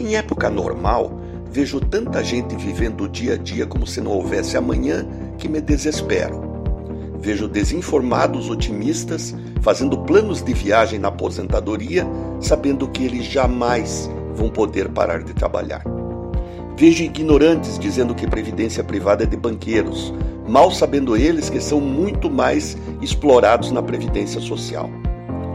Em época normal, vejo tanta gente vivendo o dia a dia como se não houvesse amanhã que me desespero. Vejo desinformados otimistas fazendo planos de viagem na aposentadoria, sabendo que eles jamais vão poder parar de trabalhar. Vejo ignorantes dizendo que previdência privada é de banqueiros, mal sabendo eles que são muito mais explorados na previdência social.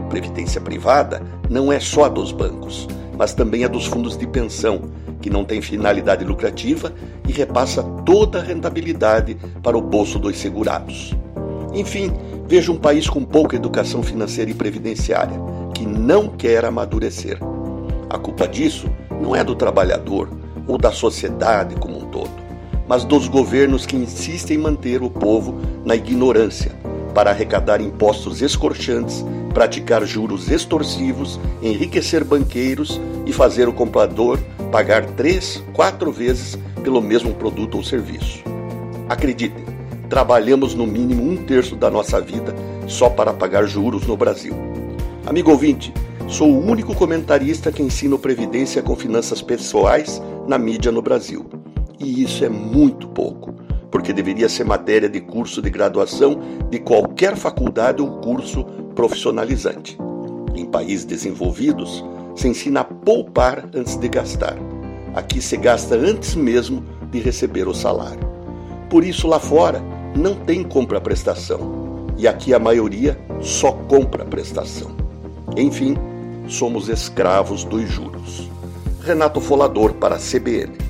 Previdência privada não é só dos bancos, mas também a dos fundos de pensão, que não tem finalidade lucrativa e repassa toda a rentabilidade para o bolso dos segurados. Enfim, vejo um país com pouca educação financeira e previdenciária, que não quer amadurecer. A culpa disso não é do trabalhador, ou da sociedade como um todo, mas dos governos que insistem em manter o povo na ignorância para arrecadar impostos escorchantes, praticar juros extorsivos, enriquecer banqueiros e fazer o comprador pagar três, quatro vezes pelo mesmo produto ou serviço. Acreditem, trabalhamos no mínimo um terço da nossa vida só para pagar juros no Brasil. Amigo ouvinte, sou o único comentarista que ensina previdência com finanças pessoais na mídia no Brasil. E isso é muito pouco, porque deveria ser matéria de curso de graduação de qualquer faculdade ou curso profissionalizante. Em países desenvolvidos, se ensina a poupar antes de gastar. Aqui se gasta antes mesmo de receber o salário. Por isso, lá fora, não tem compra-prestação. E aqui a maioria só compra prestação. Enfim, somos escravos dos juros. Renato Folador para a CBN.